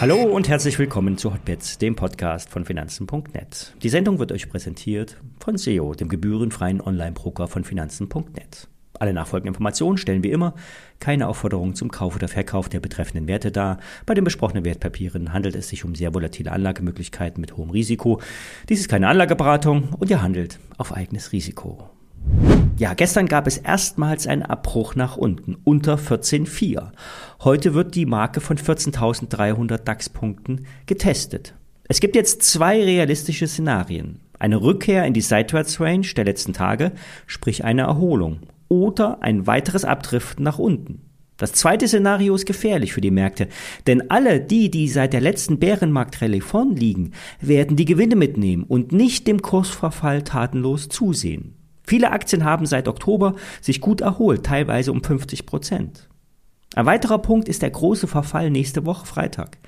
Hallo und herzlich willkommen zu Hotbits, dem Podcast von Finanzen.net. Die Sendung wird euch präsentiert von SEO, dem gebührenfreien Online-Broker von Finanzen.net. Alle nachfolgenden Informationen stellen wie immer keine Aufforderung zum Kauf oder Verkauf der betreffenden Werte dar. Bei den besprochenen Wertpapieren handelt es sich um sehr volatile Anlagemöglichkeiten mit hohem Risiko. Dies ist keine Anlageberatung und ihr handelt auf eigenes Risiko. Ja, gestern gab es erstmals einen Abbruch nach unten, unter 14,4. Heute wird die Marke von 14.300 DAX-Punkten getestet. Es gibt jetzt zwei realistische Szenarien. Eine Rückkehr in die Seitwärtsrange der letzten Tage, sprich eine Erholung, oder ein weiteres Abdriften nach unten. Das zweite Szenario ist gefährlich für die Märkte, denn alle die, die seit der letzten Bärenmarktrallye vorn liegen, werden die Gewinne mitnehmen und nicht dem Kursverfall tatenlos zusehen. Viele Aktien haben seit Oktober sich gut erholt, teilweise um 50 Prozent. Ein weiterer Punkt ist der große Verfall nächste Woche Freitag.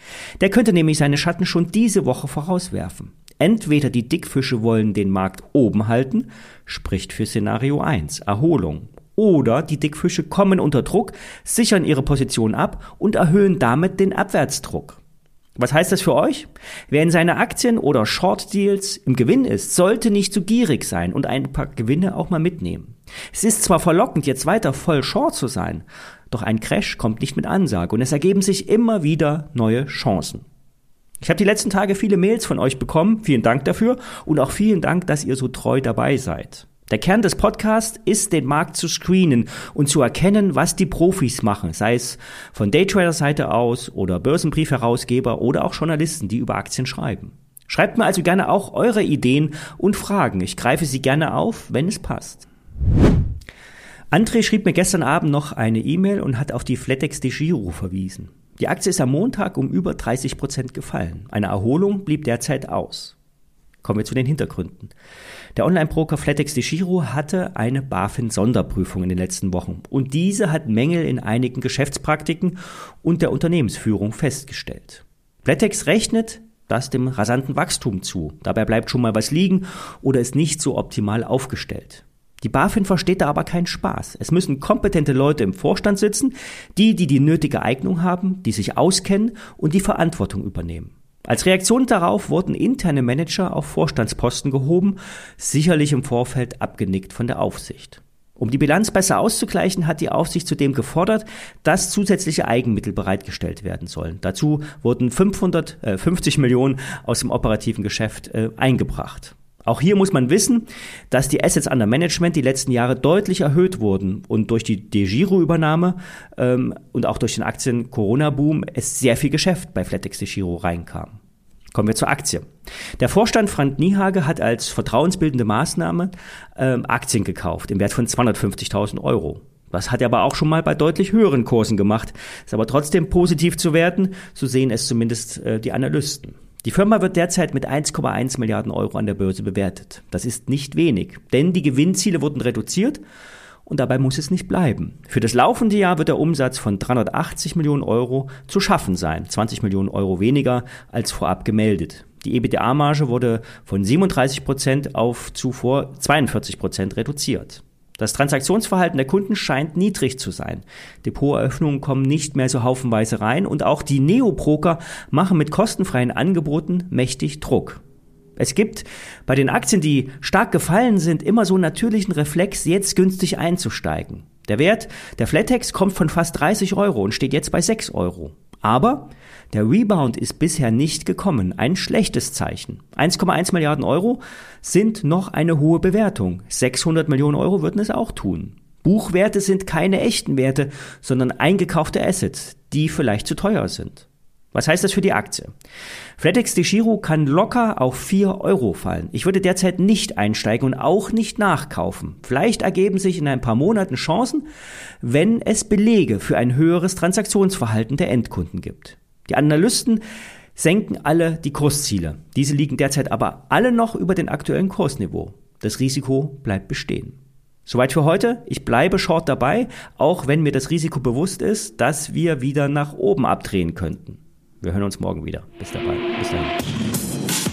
Der könnte nämlich seine Schatten schon diese Woche vorauswerfen. Entweder die Dickfische wollen den Markt oben halten, spricht für Szenario 1, Erholung. Oder die Dickfische kommen unter Druck, sichern ihre Position ab und erhöhen damit den Abwärtsdruck. Was heißt das für euch? Wer in seine Aktien oder Short Deals im Gewinn ist, sollte nicht zu gierig sein und ein paar Gewinne auch mal mitnehmen. Es ist zwar verlockend, jetzt weiter voll Short zu sein, doch ein Crash kommt nicht mit Ansage und es ergeben sich immer wieder neue Chancen. Ich habe die letzten Tage viele Mails von euch bekommen, vielen Dank dafür und auch vielen Dank, dass ihr so treu dabei seid. Der Kern des Podcasts ist, den Markt zu screenen und zu erkennen, was die Profis machen, sei es von Daytrader-Seite aus oder Börsenbriefherausgeber oder auch Journalisten, die über Aktien schreiben. Schreibt mir also gerne auch eure Ideen und Fragen. Ich greife sie gerne auf, wenn es passt. André schrieb mir gestern Abend noch eine E-Mail und hat auf die Flatex de Giro verwiesen. Die Aktie ist am Montag um über 30 Prozent gefallen. Eine Erholung blieb derzeit aus. Kommen wir zu den Hintergründen. Der Online-Broker Flatex de Giro hatte eine BaFin-Sonderprüfung in den letzten Wochen und diese hat Mängel in einigen Geschäftspraktiken und der Unternehmensführung festgestellt. Flatex rechnet das dem rasanten Wachstum zu. Dabei bleibt schon mal was liegen oder ist nicht so optimal aufgestellt. Die BaFin versteht da aber keinen Spaß. Es müssen kompetente Leute im Vorstand sitzen, die, die die nötige Eignung haben, die sich auskennen und die Verantwortung übernehmen. Als Reaktion darauf wurden interne Manager auf Vorstandsposten gehoben, sicherlich im Vorfeld abgenickt von der Aufsicht. Um die Bilanz besser auszugleichen, hat die Aufsicht zudem gefordert, dass zusätzliche Eigenmittel bereitgestellt werden sollen. Dazu wurden 550 Millionen aus dem operativen Geschäft äh, eingebracht. Auch hier muss man wissen, dass die Assets under Management die letzten Jahre deutlich erhöht wurden und durch die DeGiro-Übernahme ähm, und auch durch den Aktien-Corona-Boom es sehr viel Geschäft bei Flatex DeGiro reinkam. Kommen wir zur Aktie. Der Vorstand Frank Niehage hat als vertrauensbildende Maßnahme ähm, Aktien gekauft im Wert von 250.000 Euro. Das hat er aber auch schon mal bei deutlich höheren Kursen gemacht. Ist aber trotzdem positiv zu werten, so sehen es zumindest äh, die Analysten. Die Firma wird derzeit mit 1,1 Milliarden Euro an der Börse bewertet. Das ist nicht wenig, denn die Gewinnziele wurden reduziert und dabei muss es nicht bleiben. Für das laufende Jahr wird der Umsatz von 380 Millionen Euro zu schaffen sein, 20 Millionen Euro weniger als vorab gemeldet. Die EBITDA-Marge wurde von 37 Prozent auf zuvor 42 Prozent reduziert. Das Transaktionsverhalten der Kunden scheint niedrig zu sein. Depoteröffnungen kommen nicht mehr so haufenweise rein und auch die Neobroker machen mit kostenfreien Angeboten mächtig Druck. Es gibt bei den Aktien, die stark gefallen sind, immer so einen natürlichen Reflex, jetzt günstig einzusteigen. Der Wert der Flatex kommt von fast 30 Euro und steht jetzt bei 6 Euro. Aber der Rebound ist bisher nicht gekommen. Ein schlechtes Zeichen. 1,1 Milliarden Euro sind noch eine hohe Bewertung. 600 Millionen Euro würden es auch tun. Buchwerte sind keine echten Werte, sondern eingekaufte Assets, die vielleicht zu teuer sind. Was heißt das für die Aktie? FedEx de Giro kann locker auf 4 Euro fallen. Ich würde derzeit nicht einsteigen und auch nicht nachkaufen. Vielleicht ergeben sich in ein paar Monaten Chancen, wenn es Belege für ein höheres Transaktionsverhalten der Endkunden gibt. Die Analysten senken alle die Kursziele. Diese liegen derzeit aber alle noch über den aktuellen Kursniveau. Das Risiko bleibt bestehen. Soweit für heute. Ich bleibe short dabei, auch wenn mir das Risiko bewusst ist, dass wir wieder nach oben abdrehen könnten. Wir hören uns morgen wieder. Bis dabei. Bis dahin.